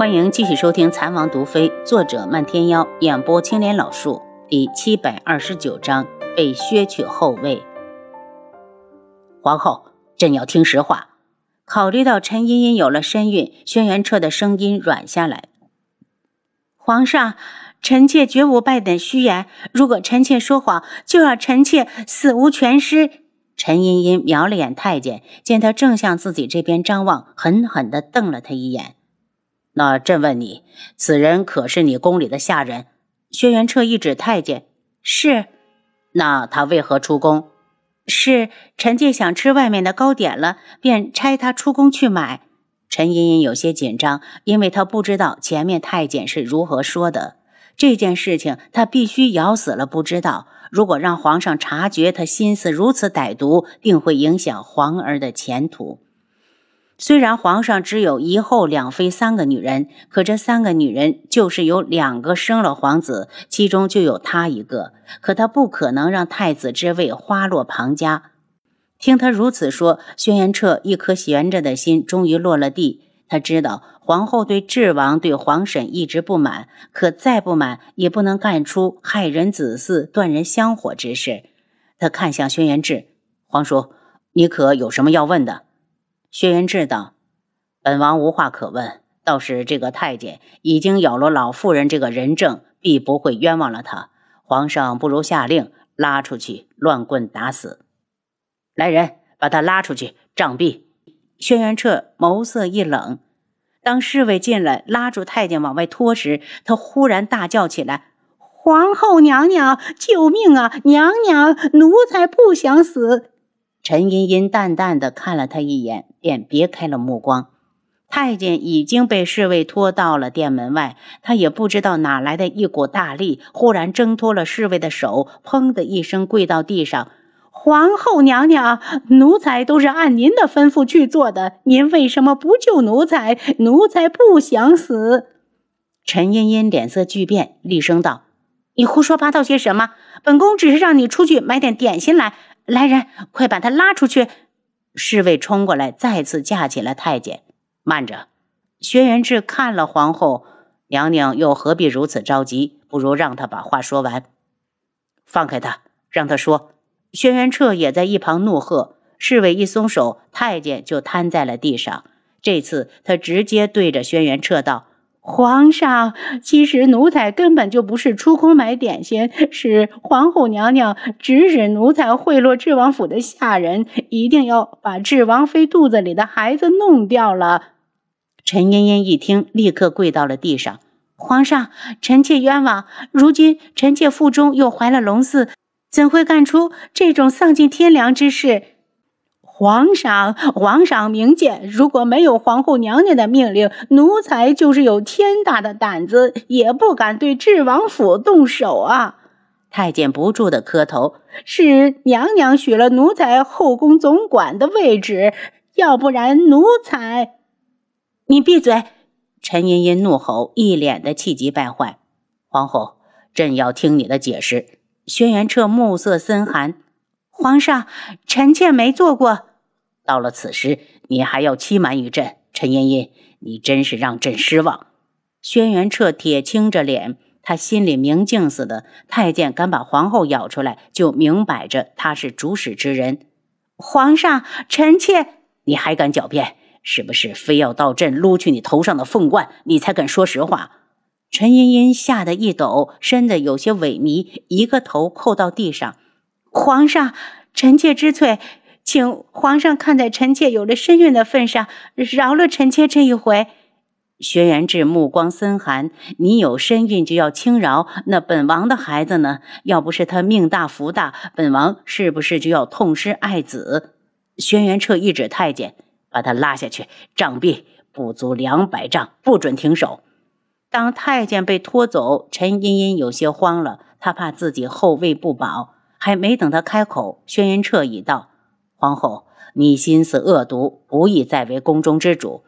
欢迎继续收听《残王毒妃》，作者漫天妖，演播青莲老树，第七百二十九章被削去后位。皇后，朕要听实话。考虑到陈茵茵有了身孕，轩辕彻的声音软下来。皇上，臣妾绝无半点虚言。如果臣妾说谎，就让臣妾死无全尸。陈茵茵瞄了眼太监，见他正向自己这边张望，狠狠地瞪了他一眼。那朕问你，此人可是你宫里的下人？轩辕彻一指太监，是。那他为何出宫？是臣妾想吃外面的糕点了，便差他出宫去买。陈茵茵有些紧张，因为她不知道前面太监是如何说的。这件事情她必须咬死了不知道。如果让皇上察觉她心思如此歹毒，定会影响皇儿的前途。虽然皇上只有一后两妃三个女人，可这三个女人就是有两个生了皇子，其中就有他一个。可他不可能让太子之位花落庞家。听他如此说，轩辕彻一颗悬着的心终于落了地。他知道皇后对智王、对皇婶一直不满，可再不满也不能干出害人子嗣、断人香火之事。他看向轩辕志，皇叔，你可有什么要问的？轩辕志道：“本王无话可问，倒是这个太监已经有了老妇人这个人证，必不会冤枉了他。皇上不如下令拉出去，乱棍打死。来人，把他拉出去，杖毙。”轩辕彻眸色一冷，当侍卫进来拉住太监往外拖时，他忽然大叫起来：“皇后娘娘，救命啊！娘娘，奴才不想死。”陈茵茵淡淡的看了他一眼，便别开了目光。太监已经被侍卫拖到了殿门外，他也不知道哪来的一股大力，忽然挣脱了侍卫的手，砰的一声跪到地上：“皇后娘娘，奴才都是按您的吩咐去做的，您为什么不救奴才？奴才不想死。”陈茵茵脸色巨变，厉声道：“你胡说八道些什么？本宫只是让你出去买点点心来。”来人，快把他拉出去！侍卫冲过来，再次架起了太监。慢着，轩辕志看了皇后娘娘，又何必如此着急？不如让他把话说完。放开他，让他说。轩辕彻也在一旁怒喝。侍卫一松手，太监就瘫在了地上。这次他直接对着轩辕彻道。皇上，其实奴才根本就不是出宫买点心，是皇后娘娘指使奴才贿赂智王府的下人，一定要把智王妃肚子里的孩子弄掉了。陈茵茵一听，立刻跪到了地上：“皇上，臣妾冤枉！如今臣妾腹中又怀了龙嗣，怎会干出这种丧尽天良之事？”皇上，皇上明鉴，如果没有皇后娘娘的命令，奴才就是有天大的胆子，也不敢对智王府动手啊！太监不住的磕头，是娘娘许了奴才后宫总管的位置，要不然奴才……你闭嘴！陈茵茵怒吼，一脸的气急败坏。皇后，朕要听你的解释。轩辕彻目色森寒，皇上，臣妾没做过。到了此时，你还要欺瞒于朕，陈茵茵，你真是让朕失望。轩辕彻铁青着脸，他心里明镜似的。太监敢把皇后咬出来，就明摆着他是主使之人。皇上，臣妾，你还敢狡辩？是不是非要到朕撸去你头上的凤冠，你才肯说实话？陈茵茵吓得一抖，身子有些萎靡，一个头扣到地上。皇上，臣妾知罪。请皇上看在臣妾有了身孕的份上，饶了臣妾这一回。轩辕志目光森寒：“你有身孕就要轻饶？那本王的孩子呢？要不是他命大福大，本王是不是就要痛失爱子？”轩辕彻一指太监：“把他拉下去，杖毙，不足两百丈，不准停手。”当太监被拖走，陈茵茵有些慌了，她怕自己后位不保。还没等他开口，轩辕彻已到。皇后，你心思恶毒，不宜再为宫中之主。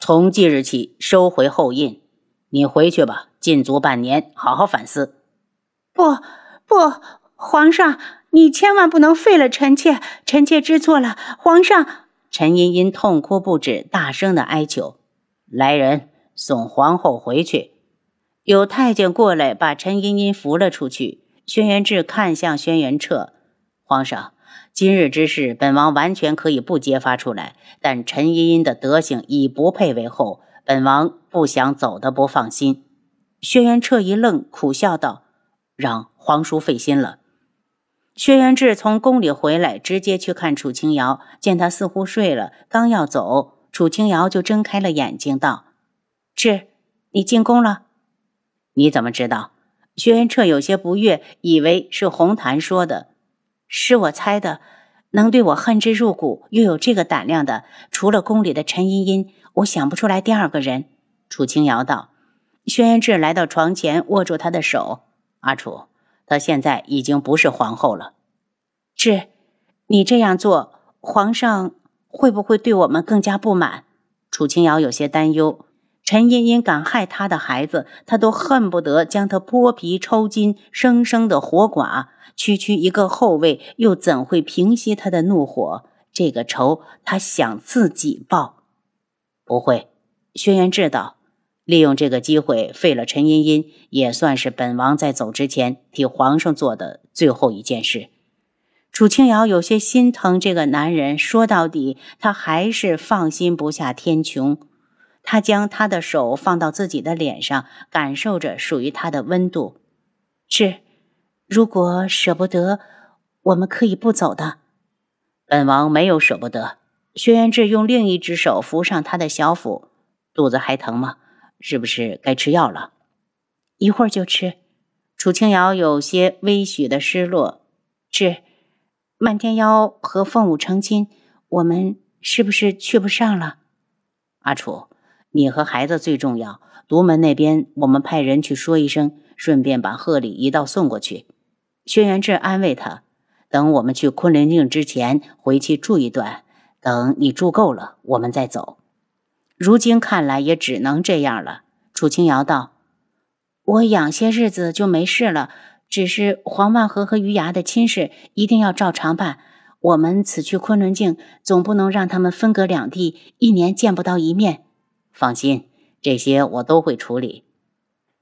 从即日起，收回后印。你回去吧，禁足半年，好好反思。不不，皇上，你千万不能废了臣妾，臣妾知错了。皇上，陈茵茵痛哭不止，大声的哀求。来人，送皇后回去。有太监过来，把陈茵茵扶了出去。轩辕志看向轩辕彻，皇上，今日之事，本王完全可以不揭发出来，但陈茵茵的德行已不配为后，本王不想走的不放心。轩辕彻一愣，苦笑道：“让皇叔费心了。”轩辕志从宫里回来，直接去看楚清瑶，见他似乎睡了，刚要走，楚清瑶就睁开了眼睛，道：“志，你进宫了？你怎么知道？”薛元彻有些不悦，以为是红檀说的，是我猜的。能对我恨之入骨，又有这个胆量的，除了宫里的陈茵茵，我想不出来第二个人。楚清瑶道。轩辕志来到床前，握住他的手：“阿楚，她现在已经不是皇后了。志，你这样做，皇上会不会对我们更加不满？”楚清瑶有些担忧。陈茵茵敢害他的孩子，他都恨不得将他剥皮抽筋，生生的活剐。区区一个后卫，又怎会平息他的怒火？这个仇，他想自己报。不会，轩辕志道，利用这个机会废了陈茵茵，也算是本王在走之前替皇上做的最后一件事。楚清瑶有些心疼这个男人，说到底，他还是放心不下天穹。他将他的手放到自己的脸上，感受着属于他的温度。是，如果舍不得，我们可以不走的。本王没有舍不得。轩辕志用另一只手扶上他的小腹，肚子还疼吗？是不是该吃药了？一会儿就吃。楚清瑶有些微许的失落。是，漫天妖和凤舞成亲，我们是不是去不上了？阿楚。你和孩子最重要。独门那边，我们派人去说一声，顺便把贺礼一道送过去。轩辕志安慰他：“等我们去昆仑镜之前，回去住一段。等你住够了，我们再走。如今看来，也只能这样了。”楚清瑶道：“我养些日子就没事了，只是黄万和和余牙的亲事一定要照常办。我们此去昆仑镜，总不能让他们分隔两地，一年见不到一面。”放心，这些我都会处理。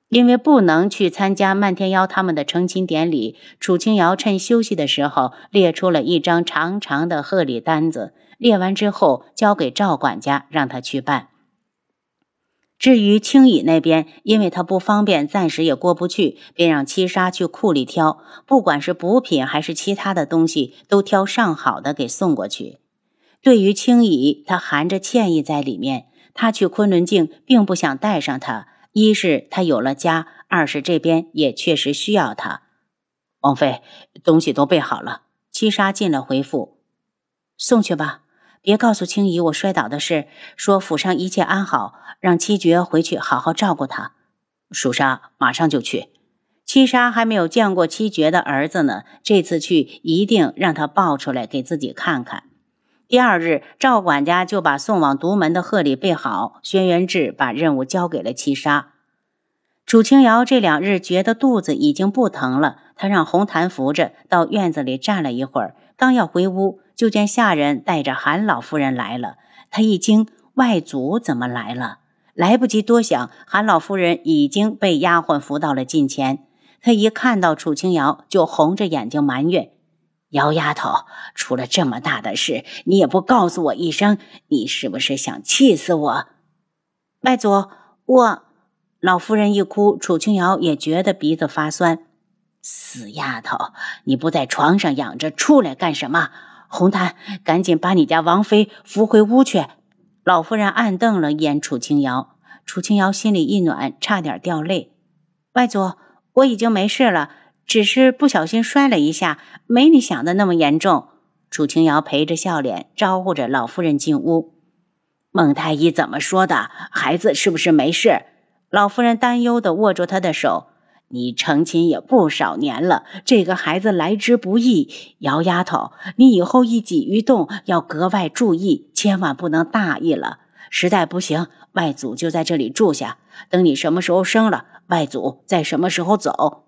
因为不能去参加漫天妖他们的成亲典礼，楚清瑶趁休息的时候列出了一张长长的贺礼单子。列完之后，交给赵管家，让他去办。至于青羽那边，因为他不方便，暂时也过不去，便让七杀去库里挑，不管是补品还是其他的东西，都挑上好的给送过去。对于青羽，他含着歉意在里面。他去昆仑镜，并不想带上他。一是他有了家，二是这边也确实需要他。王妃，东西都备好了。七杀进了回复，送去吧，别告诉青姨我摔倒的事。说府上一切安好，让七绝回去好好照顾他。蜀沙马上就去。七杀还没有见过七绝的儿子呢，这次去一定让他抱出来给自己看看。第二日，赵管家就把送往独门的贺礼备好。轩辕志把任务交给了七杀。楚清瑶这两日觉得肚子已经不疼了，他让红檀扶着到院子里站了一会儿，刚要回屋，就见下人带着韩老夫人来了。他一惊，外祖怎么来了？来不及多想，韩老夫人已经被丫鬟扶到了近前。他一看到楚清瑶，就红着眼睛埋怨。姚丫头，出了这么大的事，你也不告诉我一声，你是不是想气死我？外祖，我老夫人一哭，楚清瑶也觉得鼻子发酸。死丫头，你不在床上养着，出来干什么？红檀，赶紧把你家王妃扶回屋去。老夫人暗瞪了眼楚清瑶，楚清瑶心里一暖，差点掉泪。外祖，我已经没事了。只是不小心摔了一下，没你想的那么严重。楚清瑶陪着笑脸招呼着老夫人进屋。孟太医怎么说的？孩子是不是没事？老夫人担忧的握住他的手。你成亲也不少年了，这个孩子来之不易。姚丫头，你以后一举一动要格外注意，千万不能大意了。实在不行，外祖就在这里住下，等你什么时候生了，外祖再什么时候走。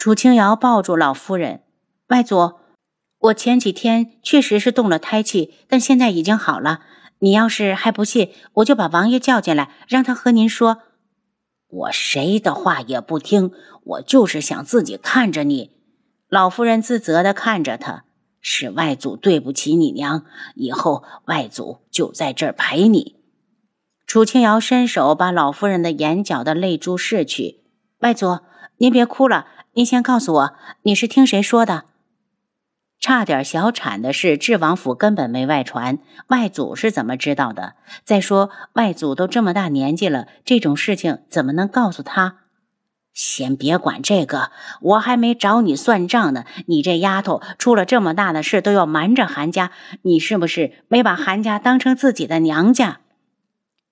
楚清瑶抱住老夫人，外祖，我前几天确实是动了胎气，但现在已经好了。你要是还不信，我就把王爷叫进来，让他和您说。我谁的话也不听，我就是想自己看着你。老夫人自责的看着他，是外祖对不起你娘，以后外祖就在这儿陪你。楚清瑶伸手把老夫人的眼角的泪珠拭去。外祖，您别哭了，您先告诉我，你是听谁说的？差点小产的事，智王府根本没外传，外祖是怎么知道的？再说外祖都这么大年纪了，这种事情怎么能告诉他？先别管这个，我还没找你算账呢。你这丫头出了这么大的事都要瞒着韩家，你是不是没把韩家当成自己的娘家？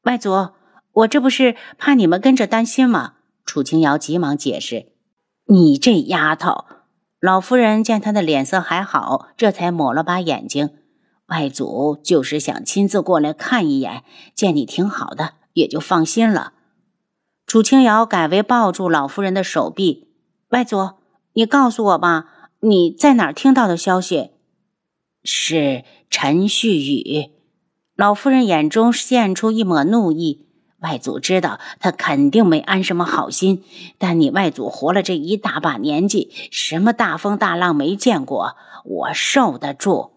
外祖，我这不是怕你们跟着担心吗？楚清瑶急忙解释：“你这丫头。”老夫人见他的脸色还好，这才抹了把眼睛。外祖就是想亲自过来看一眼，见你挺好的，也就放心了。楚清瑶改为抱住老夫人的手臂。外祖，你告诉我吧，你在哪儿听到的消息？是陈旭宇。老夫人眼中现出一抹怒意。外祖知道他肯定没安什么好心，但你外祖活了这一大把年纪，什么大风大浪没见过，我受得住。